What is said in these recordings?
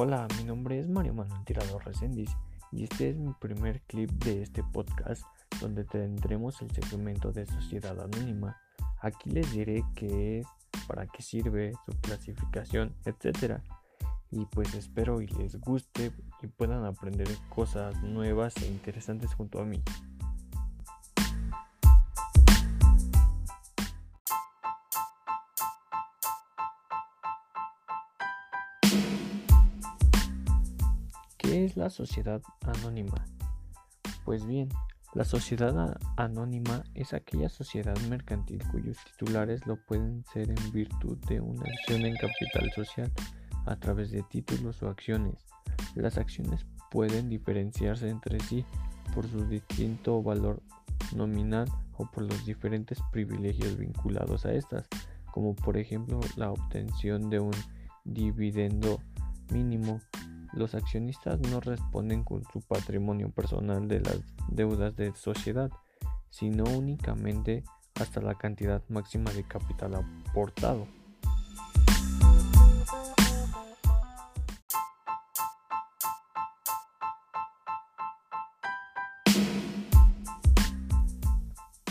Hola, mi nombre es Mario Manuel Tirado Resendiz y este es mi primer clip de este podcast donde tendremos el segmento de Sociedad Anónima. Aquí les diré qué es, para qué sirve, su clasificación, etc. Y pues espero y les guste y puedan aprender cosas nuevas e interesantes junto a mí. ¿Qué es la sociedad anónima? Pues bien, la sociedad anónima es aquella sociedad mercantil cuyos titulares lo pueden ser en virtud de una acción en capital social a través de títulos o acciones. Las acciones pueden diferenciarse entre sí por su distinto valor nominal o por los diferentes privilegios vinculados a estas, como por ejemplo la obtención de un dividendo mínimo los accionistas no responden con su patrimonio personal de las deudas de sociedad, sino únicamente hasta la cantidad máxima de capital aportado.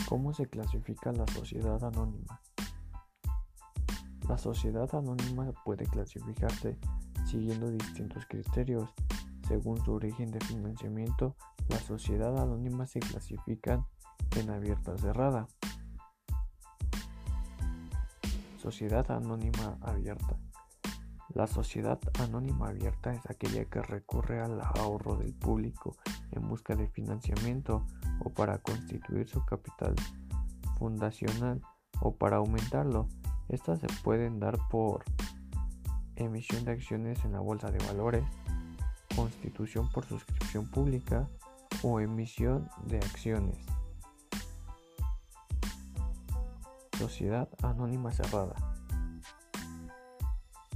¿Cómo se clasifica la sociedad anónima? La sociedad anónima puede clasificarse siguiendo distintos criterios. Según su origen de financiamiento, la sociedad anónima se clasifican en abierta cerrada. Sociedad anónima abierta. La sociedad anónima abierta es aquella que recurre al ahorro del público en busca de financiamiento o para constituir su capital fundacional o para aumentarlo. Estas se pueden dar por emisión de acciones en la bolsa de valores, constitución por suscripción pública o emisión de acciones. Sociedad anónima cerrada.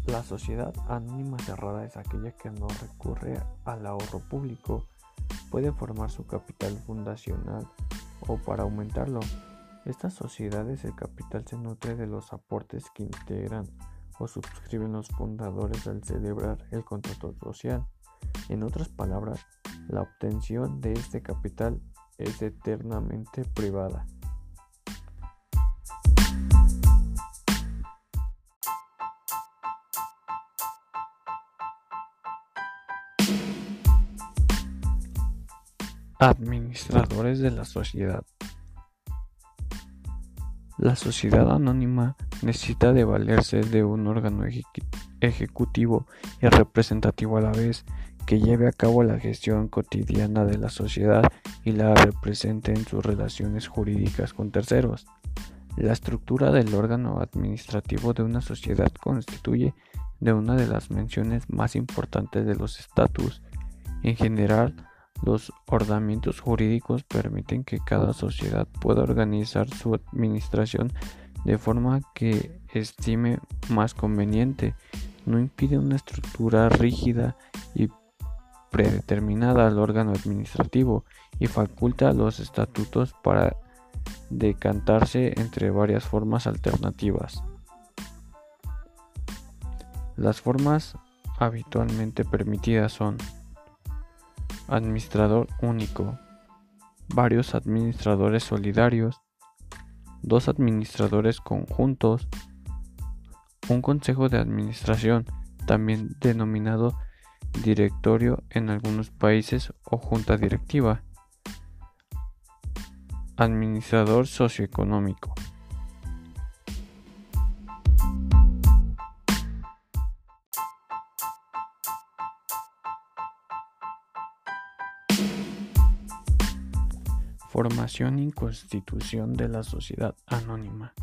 La sociedad anónima cerrada es aquella que no recurre al ahorro público, puede formar su capital fundacional o para aumentarlo. Estas sociedades el capital se nutre de los aportes que integran o suscriben los fundadores al celebrar el contrato social. En otras palabras, la obtención de este capital es eternamente privada. Administradores de la sociedad. La sociedad anónima necesita de valerse de un órgano ejecutivo y representativo a la vez que lleve a cabo la gestión cotidiana de la sociedad y la represente en sus relaciones jurídicas con terceros. La estructura del órgano administrativo de una sociedad constituye de una de las menciones más importantes de los estatus. En general, los ordenamientos jurídicos permiten que cada sociedad pueda organizar su administración de forma que estime más conveniente. No impide una estructura rígida y predeterminada al órgano administrativo y faculta los estatutos para decantarse entre varias formas alternativas. Las formas habitualmente permitidas son administrador único, varios administradores solidarios, dos administradores conjuntos, un consejo de administración, también denominado directorio en algunos países o junta directiva, administrador socioeconómico. Formación y constitución de la sociedad anónima.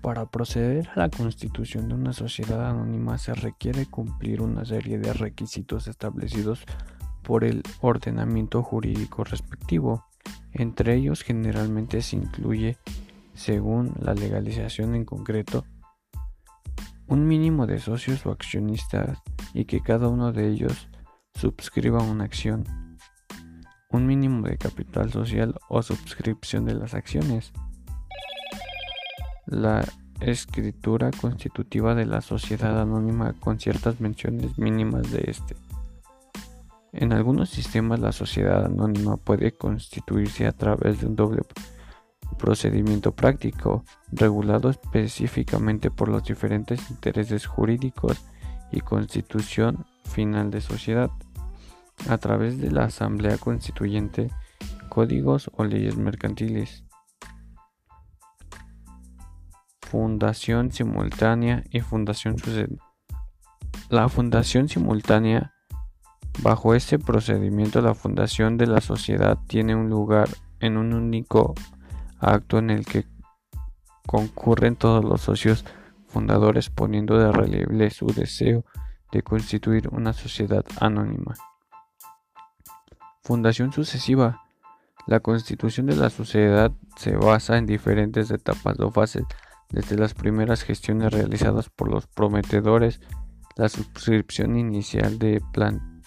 Para proceder a la constitución de una sociedad anónima se requiere cumplir una serie de requisitos establecidos por el ordenamiento jurídico respectivo. Entre ellos generalmente se incluye, según la legalización en concreto, un mínimo de socios o accionistas y que cada uno de ellos subscriba una acción un mínimo de capital social o suscripción de las acciones. La escritura constitutiva de la sociedad anónima con ciertas menciones mínimas de este. En algunos sistemas la sociedad anónima puede constituirse a través de un doble procedimiento práctico, regulado específicamente por los diferentes intereses jurídicos y constitución final de sociedad, a través de la Asamblea Constituyente, códigos o leyes mercantiles. Fundación simultánea y fundación sucesiva. La fundación simultánea, bajo este procedimiento, la fundación de la sociedad tiene un lugar en un único acto en el que concurren todos los socios fundadores poniendo de relieve su deseo de constituir una sociedad anónima. Fundación sucesiva. La constitución de la sociedad se basa en diferentes etapas o fases desde las primeras gestiones realizadas por los prometedores, la suscripción inicial de, plan,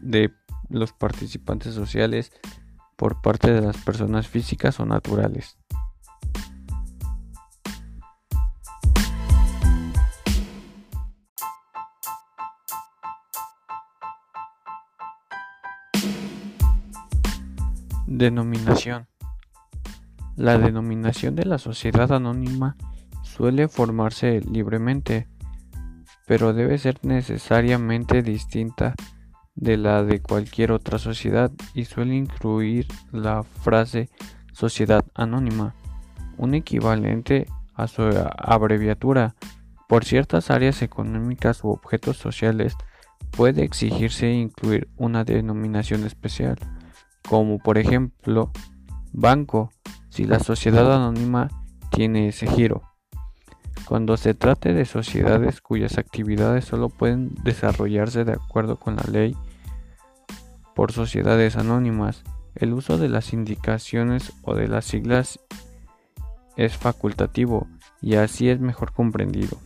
de los participantes sociales por parte de las personas físicas o naturales. Denominación. La denominación de la sociedad anónima suele formarse libremente, pero debe ser necesariamente distinta de la de cualquier otra sociedad y suele incluir la frase sociedad anónima, un equivalente a su abreviatura. Por ciertas áreas económicas u objetos sociales puede exigirse incluir una denominación especial, como por ejemplo banco, si la sociedad anónima tiene ese giro. Cuando se trate de sociedades cuyas actividades solo pueden desarrollarse de acuerdo con la ley por sociedades anónimas, el uso de las indicaciones o de las siglas es facultativo y así es mejor comprendido.